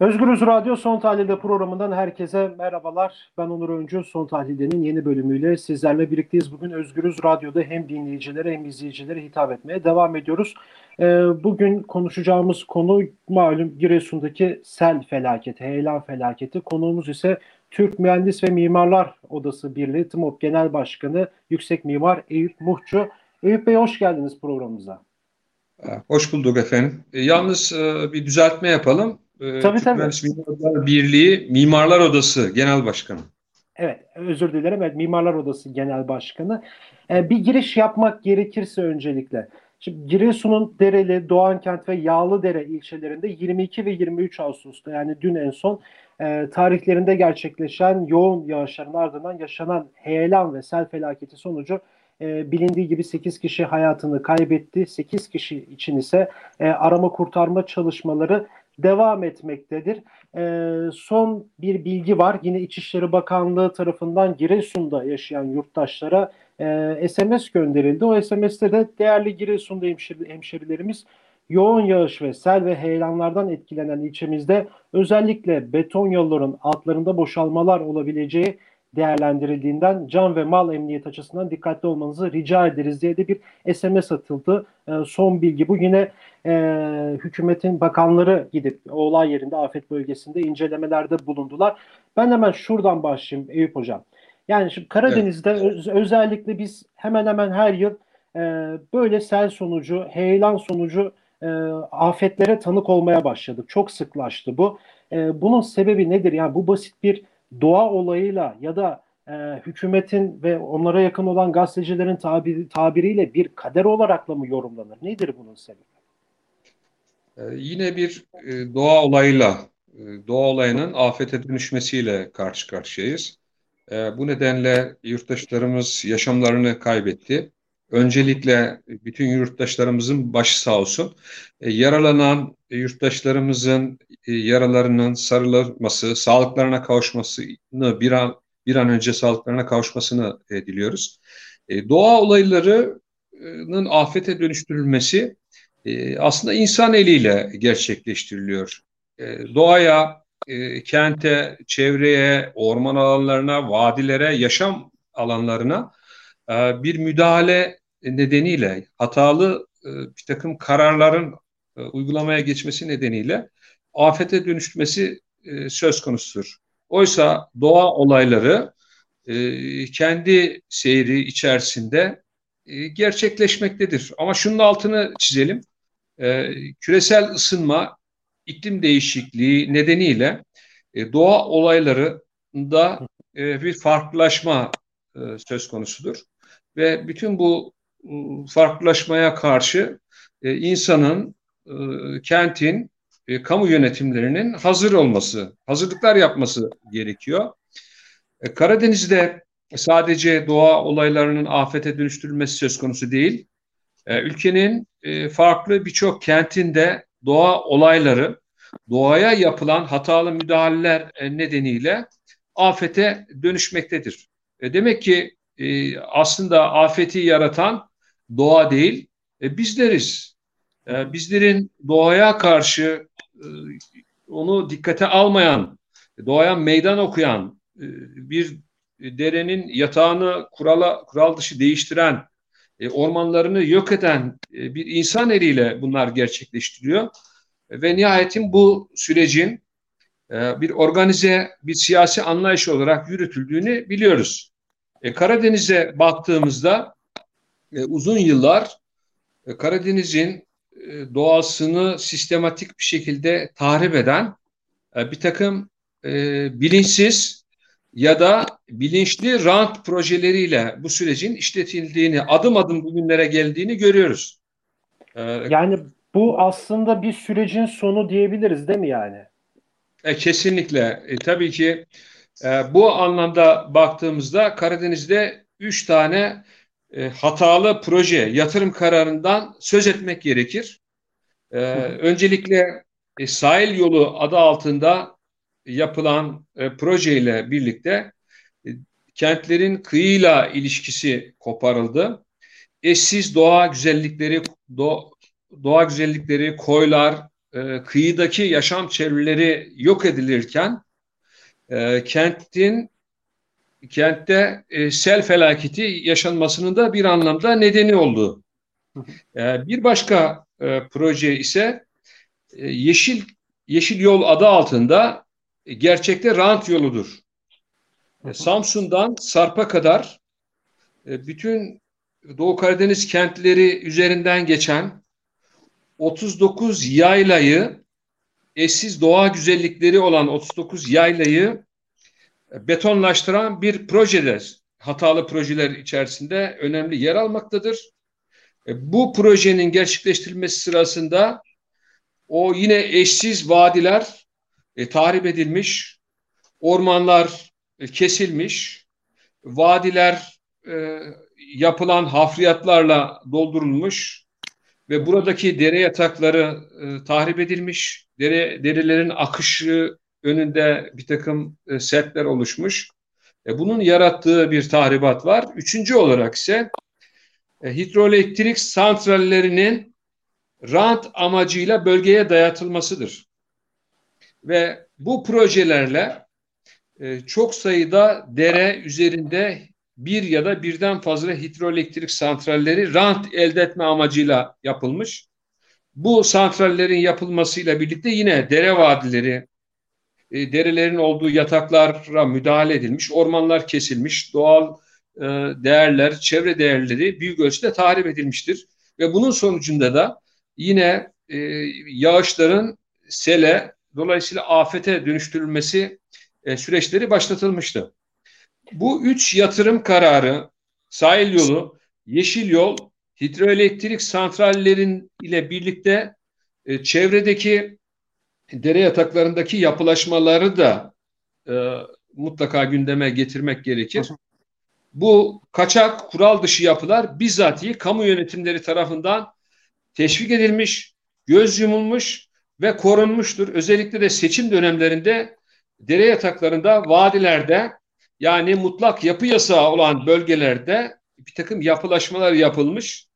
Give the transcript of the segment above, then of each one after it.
Özgürüz Radyo Son Tahlilde programından herkese merhabalar. Ben Onur Öncü. Son Tahlilde'nin yeni bölümüyle sizlerle birlikteyiz. Bugün Özgürüz Radyo'da hem dinleyicilere hem izleyicilere hitap etmeye devam ediyoruz. Ee, bugün konuşacağımız konu malum Giresun'daki sel felaketi, heyelan felaketi. Konuğumuz ise Türk Mühendis ve Mimarlar Odası Birliği TMOP Genel Başkanı Yüksek Mimar Eyüp Muhçu. Eyüp Bey hoş geldiniz programımıza. Hoş bulduk efendim. Yalnız e, bir düzeltme yapalım. Ee, tabii tabii. Mimarlar Birliği Mimarlar Odası Genel Başkanı. Evet, özür dilerim. Evet, Mimarlar Odası Genel Başkanı. Ee, bir giriş yapmak gerekirse öncelikle. Şimdi Giresun'un Dereli, Doğankent ve Yağlıdere ilçelerinde 22 ve 23 Ağustos'ta yani dün en son e, tarihlerinde gerçekleşen yoğun yağışların ardından yaşanan heyelan ve sel felaketi sonucu e, bilindiği gibi 8 kişi hayatını kaybetti. 8 kişi için ise e, arama kurtarma çalışmaları devam etmektedir. E, son bir bilgi var. Yine İçişleri Bakanlığı tarafından Giresun'da yaşayan yurttaşlara e, SMS gönderildi. O SMS'te de değerli Giresun'da hemşeri, hemşerilerimiz yoğun yağış ve sel ve heyelanlardan etkilenen ilçemizde özellikle beton yolların altlarında boşalmalar olabileceği değerlendirildiğinden can ve mal emniyet açısından dikkatli olmanızı rica ederiz diye de bir SMS atıldı. E, son bilgi bu yine e, hükümetin bakanları gidip olay yerinde afet bölgesinde incelemelerde bulundular. Ben hemen şuradan başlayayım Eyüp Hocam. Yani şimdi Karadeniz'de evet. öz, özellikle biz hemen hemen her yıl e, böyle sel sonucu, heyelan sonucu e, afetlere tanık olmaya başladık. Çok sıklaştı bu. E, bunun sebebi nedir? Yani bu basit bir doğa olayıyla ya da e, hükümetin ve onlara yakın olan gazetecilerin tabiri, tabiriyle bir kader olarakla mı yorumlanır? Nedir bunun sebebi? Ee, yine bir e, doğa olayıyla, e, doğa olayının afete dönüşmesiyle karşı karşıyayız. E, bu nedenle yurttaşlarımız yaşamlarını kaybetti. Öncelikle bütün yurttaşlarımızın başı sağ olsun. E, yaralanan yurttaşlarımızın e, yaralarının sarılması, sağlıklarına kavuşmasını bir an bir an önce sağlıklarına kavuşmasını e, diliyoruz. Doğa olaylarının afete dönüştürülmesi aslında insan eliyle gerçekleştiriliyor. E, doğaya, kente, çevreye, orman alanlarına, vadilere, yaşam alanlarına bir müdahale nedeniyle hatalı e, bir takım kararların e, uygulamaya geçmesi nedeniyle afete dönüşmesi e, söz konusudur. Oysa doğa olayları kendi seyri içerisinde gerçekleşmektedir. Ama şunun altını çizelim. Küresel ısınma, iklim değişikliği nedeniyle doğa olaylarında bir farklılaşma söz konusudur. Ve bütün bu farklılaşmaya karşı e, insanın, e, kentin, e, kamu yönetimlerinin hazır olması, hazırlıklar yapması gerekiyor. E, Karadeniz'de sadece doğa olaylarının afete dönüştürülmesi söz konusu değil. E, ülkenin e, farklı birçok kentinde doğa olayları, doğaya yapılan hatalı müdahaleler e, nedeniyle afete dönüşmektedir. E, demek ki e, aslında afeti yaratan doğa değil, e, bizleriz. E, bizlerin doğaya karşı e, onu dikkate almayan, doğaya meydan okuyan, e, bir derenin yatağını kurala, kural dışı değiştiren, e, ormanlarını yok eden e, bir insan eliyle bunlar gerçekleştiriyor. Ve nihayetin bu sürecin e, bir organize, bir siyasi anlayış olarak yürütüldüğünü biliyoruz. E, Karadeniz'e baktığımızda e, uzun yıllar e, Karadeniz'in e, doğasını sistematik bir şekilde tahrip eden e, bir takım e, bilinçsiz ya da bilinçli rant projeleriyle bu sürecin işletildiğini, adım adım bugünlere geldiğini görüyoruz. E, yani bu aslında bir sürecin sonu diyebiliriz değil mi yani? E, kesinlikle. E, tabii ki e, bu anlamda baktığımızda Karadeniz'de üç tane e, hatalı proje, yatırım kararından söz etmek gerekir. E, öncelikle e, sahil yolu adı altında yapılan e, projeyle birlikte e, kentlerin kıyıyla ilişkisi koparıldı. Eşsiz doğa güzellikleri, do, doğa güzellikleri, koylar, e, kıyıdaki yaşam çevreleri yok edilirken e, kentin kentte e, sel felaketi yaşanmasının da bir anlamda nedeni oldu. E, bir başka e, proje ise e, Yeşil Yeşil Yol adı altında e, gerçekte rant yoludur. E, Samsun'dan Sarp'a kadar e, bütün Doğu Karadeniz kentleri üzerinden geçen 39 yaylayı eşsiz doğa güzellikleri olan 39 yaylayı betonlaştıran bir projede hatalı projeler içerisinde önemli yer almaktadır. E, bu projenin gerçekleştirilmesi sırasında o yine eşsiz vadiler e, tahrip edilmiş, ormanlar e, kesilmiş, vadiler e, yapılan hafriyatlarla doldurulmuş ve buradaki dere yatakları e, tahrip edilmiş, dere, derelerin akışı önünde bir takım e, setler oluşmuş. E, bunun yarattığı bir tahribat var. Üçüncü olarak ise e, hidroelektrik santrallerinin rant amacıyla bölgeye dayatılmasıdır. Ve bu projelerle çok sayıda dere üzerinde bir ya da birden fazla hidroelektrik santralleri rant elde etme amacıyla yapılmış. Bu santrallerin yapılmasıyla birlikte yine dere vadileri, e, derelerin olduğu yataklara müdahale edilmiş, ormanlar kesilmiş, doğal e, değerler, çevre değerleri büyük ölçüde tahrip edilmiştir. Ve bunun sonucunda da yine e, yağışların sele, dolayısıyla afete dönüştürülmesi e, süreçleri başlatılmıştı. Bu üç yatırım kararı, sahil yolu, yeşil yol, hidroelektrik santrallerin ile birlikte çevredeki dere yataklarındaki yapılaşmaları da e, mutlaka gündeme getirmek gerekir. Bu kaçak, kural dışı yapılar bizzatihi kamu yönetimleri tarafından teşvik edilmiş, göz yumulmuş ve korunmuştur. Özellikle de seçim dönemlerinde dere yataklarında, vadilerde yani mutlak yapı yasağı olan bölgelerde bir takım yapılaşmalar yapılmış,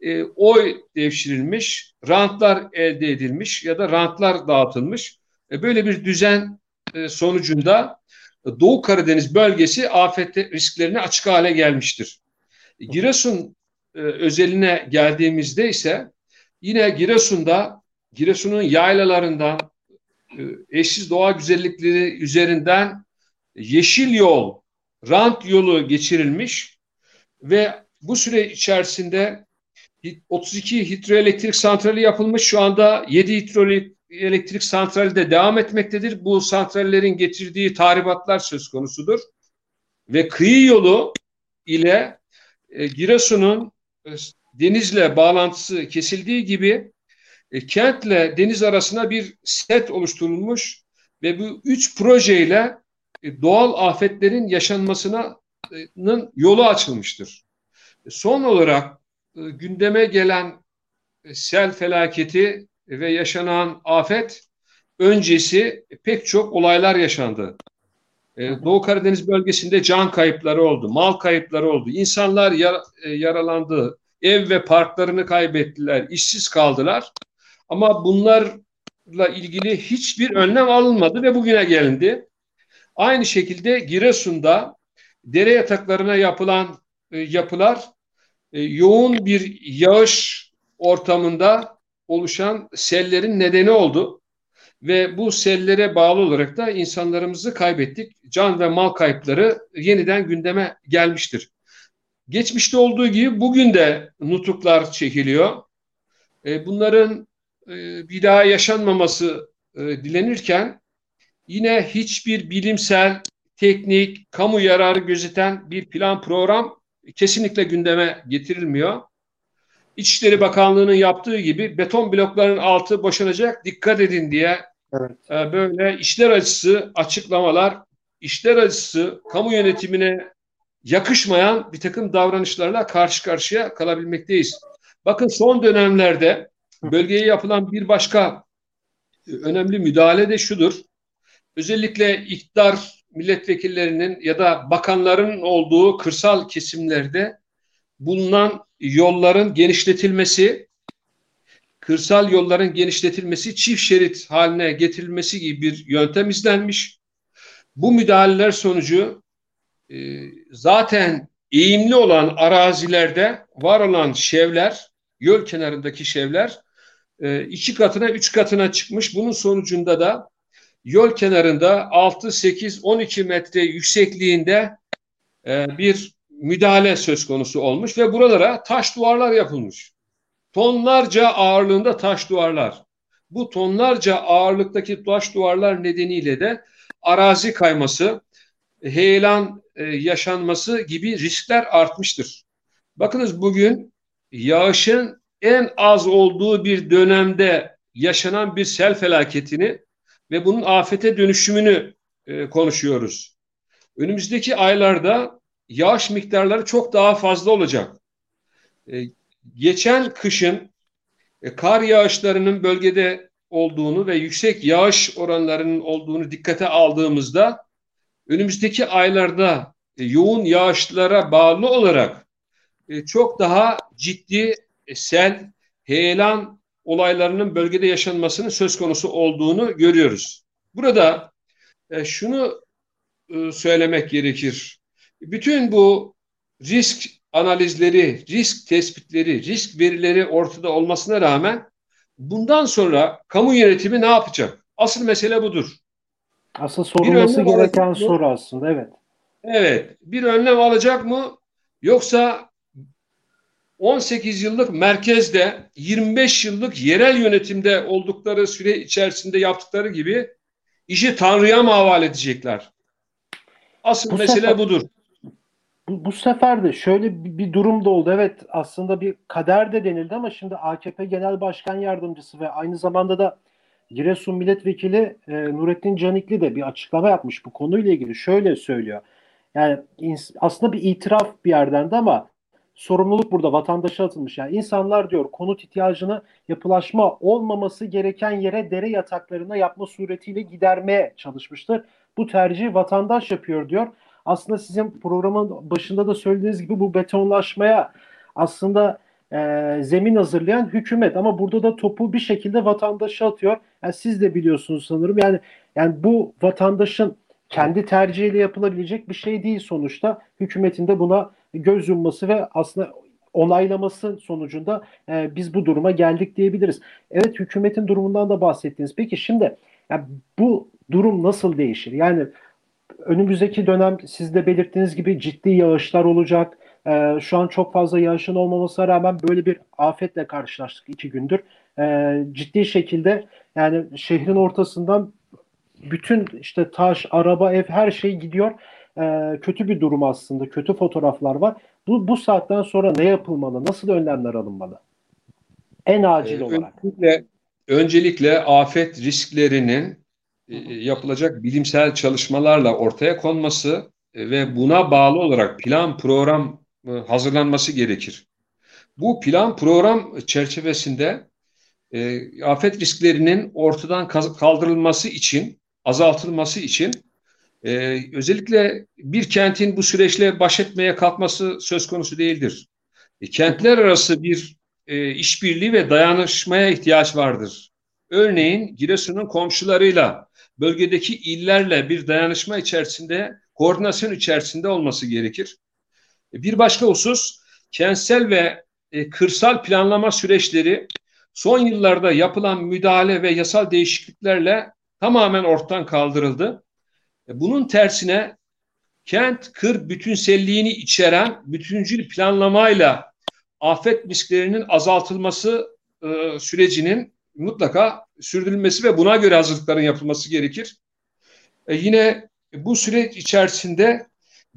e, oy devşirilmiş, rantlar elde edilmiş ya da rantlar dağıtılmış. E, böyle bir düzen e, sonucunda Doğu Karadeniz bölgesi afet risklerine açık hale gelmiştir. Giresun e, özeline geldiğimizde ise yine Giresun'da Giresun'un yaylalarından e, eşsiz doğa güzellikleri üzerinden yeşil yol, rant yolu geçirilmiş ve bu süre içerisinde 32 hidroelektrik santrali yapılmış. Şu anda 7 hidroelektrik santrali de devam etmektedir. Bu santrallerin getirdiği tahribatlar söz konusudur. Ve kıyı yolu ile e, Giresun'un e, denizle bağlantısı kesildiği gibi e, kentle deniz arasına bir set oluşturulmuş ve bu üç projeyle e, doğal afetlerin yaşanmasının yolu açılmıştır. E, son olarak e, gündeme gelen sel felaketi ve yaşanan afet öncesi pek çok olaylar yaşandı. Doğu Karadeniz bölgesinde can kayıpları oldu, mal kayıpları oldu, insanlar yar, yaralandı, ev ve parklarını kaybettiler, işsiz kaldılar. Ama bunlarla ilgili hiçbir önlem alınmadı ve bugüne gelindi. Aynı şekilde Giresun'da dere yataklarına yapılan e, yapılar e, yoğun bir yağış ortamında oluşan sellerin nedeni oldu. Ve bu sellere bağlı olarak da insanlarımızı kaybettik. Can ve mal kayıpları yeniden gündeme gelmiştir. Geçmişte olduğu gibi bugün de nutuklar çekiliyor. E, bunların e, bir daha yaşanmaması dilenirken yine hiçbir bilimsel, teknik, kamu yararı gözeten bir plan program kesinlikle gündeme getirilmiyor. İçişleri Bakanlığı'nın yaptığı gibi beton blokların altı boşanacak dikkat edin diye evet. E, böyle işler acısı açıklamalar, işler acısı kamu yönetimine yakışmayan bir takım davranışlarla karşı karşıya kalabilmekteyiz. Bakın son dönemlerde bölgeye yapılan bir başka önemli müdahale de şudur özellikle iktidar milletvekillerinin ya da bakanların olduğu kırsal kesimlerde bulunan yolların genişletilmesi, kırsal yolların genişletilmesi, çift şerit haline getirilmesi gibi bir yöntem izlenmiş. Bu müdahaleler sonucu e, zaten eğimli olan arazilerde var olan şevler, yol kenarındaki şevler e, iki katına, üç katına çıkmış. Bunun sonucunda da yol kenarında 6, 8, 12 metre yüksekliğinde e, bir müdahale söz konusu olmuş ve buralara taş duvarlar yapılmış. Tonlarca ağırlığında taş duvarlar. Bu tonlarca ağırlıktaki taş duvarlar nedeniyle de arazi kayması, heyelan e, yaşanması gibi riskler artmıştır. Bakınız bugün yağışın en az olduğu bir dönemde yaşanan bir sel felaketini ve bunun afete dönüşümünü e, konuşuyoruz. Önümüzdeki aylarda yağış miktarları çok daha fazla olacak. E, geçen kışın e, kar yağışlarının bölgede olduğunu ve yüksek yağış oranlarının olduğunu dikkate aldığımızda önümüzdeki aylarda e, yoğun yağışlara bağlı olarak e, çok daha ciddi e, sel, heyelan olaylarının bölgede yaşanmasının söz konusu olduğunu görüyoruz. Burada e, şunu e, söylemek gerekir. Bütün bu risk analizleri, risk tespitleri, risk verileri ortada olmasına rağmen bundan sonra kamu yönetimi ne yapacak? Asıl mesele budur. Asıl sorulması gereken soru aslında evet. Evet. Bir önlem alacak mı? Yoksa 18 yıllık merkezde 25 yıllık yerel yönetimde oldukları süre içerisinde yaptıkları gibi işi Tanrı'ya mı havale edecekler? Asıl bu mesele sefer, budur. Bu, bu sefer de şöyle bir, bir durum da oldu. Evet aslında bir kader de denildi ama şimdi AKP Genel Başkan Yardımcısı ve aynı zamanda da Giresun Milletvekili e, Nurettin Canikli de bir açıklama yapmış bu konuyla ilgili. Şöyle söylüyor. Yani aslında bir itiraf bir yerden de ama sorumluluk burada vatandaşa atılmış. Yani insanlar diyor konut ihtiyacını yapılaşma olmaması gereken yere dere yataklarına yapma suretiyle gidermeye çalışmıştır. Bu tercihi vatandaş yapıyor diyor. Aslında sizin programın başında da söylediğiniz gibi bu betonlaşmaya aslında e, zemin hazırlayan hükümet ama burada da topu bir şekilde vatandaşa atıyor. Yani siz de biliyorsunuz sanırım. Yani yani bu vatandaşın kendi tercihiyle yapılabilecek bir şey değil sonuçta. Hükümetin de buna göz yumması ve aslında onaylaması sonucunda e, biz bu duruma geldik diyebiliriz. Evet hükümetin durumundan da bahsettiniz. Peki şimdi yani bu durum nasıl değişir? Yani önümüzdeki dönem siz de belirttiğiniz gibi ciddi yağışlar olacak. E, şu an çok fazla yağışın olmamasına rağmen böyle bir afetle karşılaştık iki gündür. E, ciddi şekilde yani şehrin ortasından bütün işte taş, araba, ev her şey gidiyor. Ee, kötü bir durum aslında. Kötü fotoğraflar var. Bu, bu saatten sonra ne yapılmalı? Nasıl önlemler alınmalı? En acil ee, olarak. Öncelikle, öncelikle afet risklerinin e, yapılacak bilimsel çalışmalarla ortaya konması e, ve buna bağlı olarak plan program e, hazırlanması gerekir. Bu plan program çerçevesinde e, afet risklerinin ortadan kaldırılması için azaltılması için e, özellikle bir kentin bu süreçle baş etmeye kalkması söz konusu değildir. E, kentler arası bir e, işbirliği ve dayanışmaya ihtiyaç vardır. Örneğin Giresun'un komşularıyla, bölgedeki illerle bir dayanışma içerisinde, koordinasyon içerisinde olması gerekir. E, bir başka husus, kentsel ve e, kırsal planlama süreçleri son yıllarda yapılan müdahale ve yasal değişikliklerle tamamen ortadan kaldırıldı. E, bunun tersine kent kır bütünselliğini içeren bütüncül planlamayla afet risklerinin azaltılması e, sürecinin mutlaka sürdürülmesi ve buna göre hazırlıkların yapılması gerekir. E, yine bu süreç içerisinde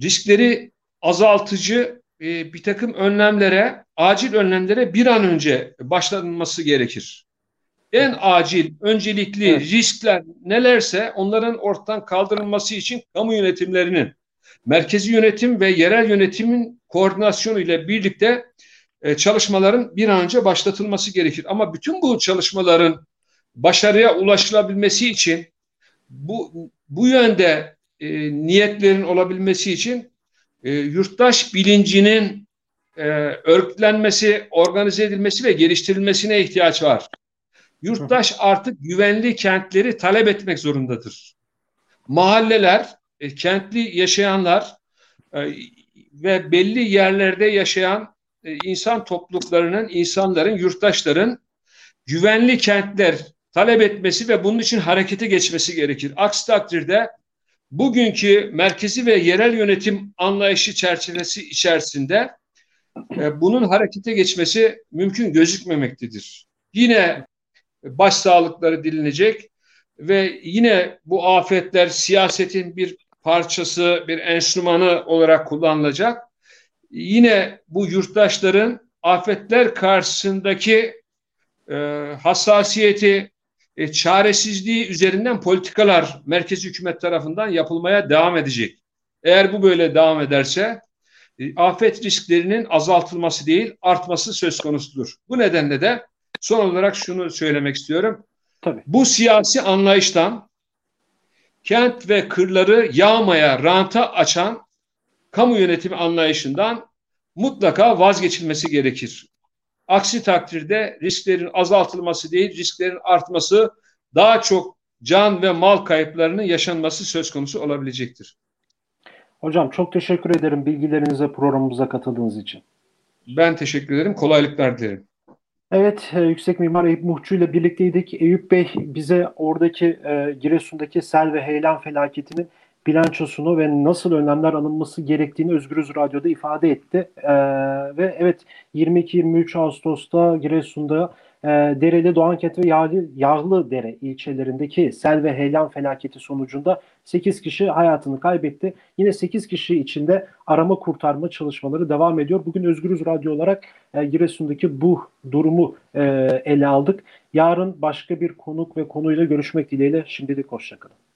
riskleri azaltıcı e, bir takım önlemlere, acil önlemlere bir an önce başlanması gerekir en acil, öncelikli evet. riskler nelerse onların ortadan kaldırılması için kamu yönetimlerinin, merkezi yönetim ve yerel yönetimin koordinasyonu ile birlikte e, çalışmaların bir an önce başlatılması gerekir. Ama bütün bu çalışmaların başarıya ulaşılabilmesi için bu bu yönde e, niyetlerin olabilmesi için e, yurttaş bilincinin e, örgütlenmesi, organize edilmesi ve geliştirilmesine ihtiyaç var. Yurttaş artık güvenli kentleri talep etmek zorundadır. Mahalleler, e, kentli yaşayanlar e, ve belli yerlerde yaşayan e, insan topluluklarının, insanların, yurttaşların güvenli kentler talep etmesi ve bunun için harekete geçmesi gerekir. Aksi takdirde bugünkü merkezi ve yerel yönetim anlayışı çerçevesi içerisinde e, bunun harekete geçmesi mümkün gözükmemektedir. Yine başsağlıkları dilinecek ve yine bu afetler siyasetin bir parçası, bir enstrümanı olarak kullanılacak. Yine bu yurttaşların afetler karşısındaki e, hassasiyeti, e, çaresizliği üzerinden politikalar merkezi hükümet tarafından yapılmaya devam edecek. Eğer bu böyle devam ederse e, afet risklerinin azaltılması değil artması söz konusudur. Bu nedenle de son olarak şunu söylemek istiyorum. Tabii. Bu siyasi anlayıştan kent ve kırları yağmaya, ranta açan kamu yönetimi anlayışından mutlaka vazgeçilmesi gerekir. Aksi takdirde risklerin azaltılması değil, risklerin artması daha çok can ve mal kayıplarının yaşanması söz konusu olabilecektir. Hocam çok teşekkür ederim bilgilerinize, programımıza katıldığınız için. Ben teşekkür ederim. Kolaylıklar dilerim. Evet, e, Yüksek Mimar Eyüp Muhçu ile birlikteydik. Eyüp Bey bize oradaki e, Giresun'daki sel ve heyelan felaketinin bilançosunu ve nasıl önlemler alınması gerektiğini Özgürüz Radyo'da ifade etti. E, ve evet 22-23 Ağustos'ta Giresun'da e, Dereli, Doğankent ve Yağlı, Yağlıdere ilçelerindeki sel ve heyelan felaketi sonucunda 8 kişi hayatını kaybetti. Yine 8 kişi içinde arama kurtarma çalışmaları devam ediyor. Bugün Özgürüz Radyo olarak e, Giresun'daki bu durumu e, ele aldık. Yarın başka bir konuk ve konuyla görüşmek dileğiyle şimdilik hoşçakalın.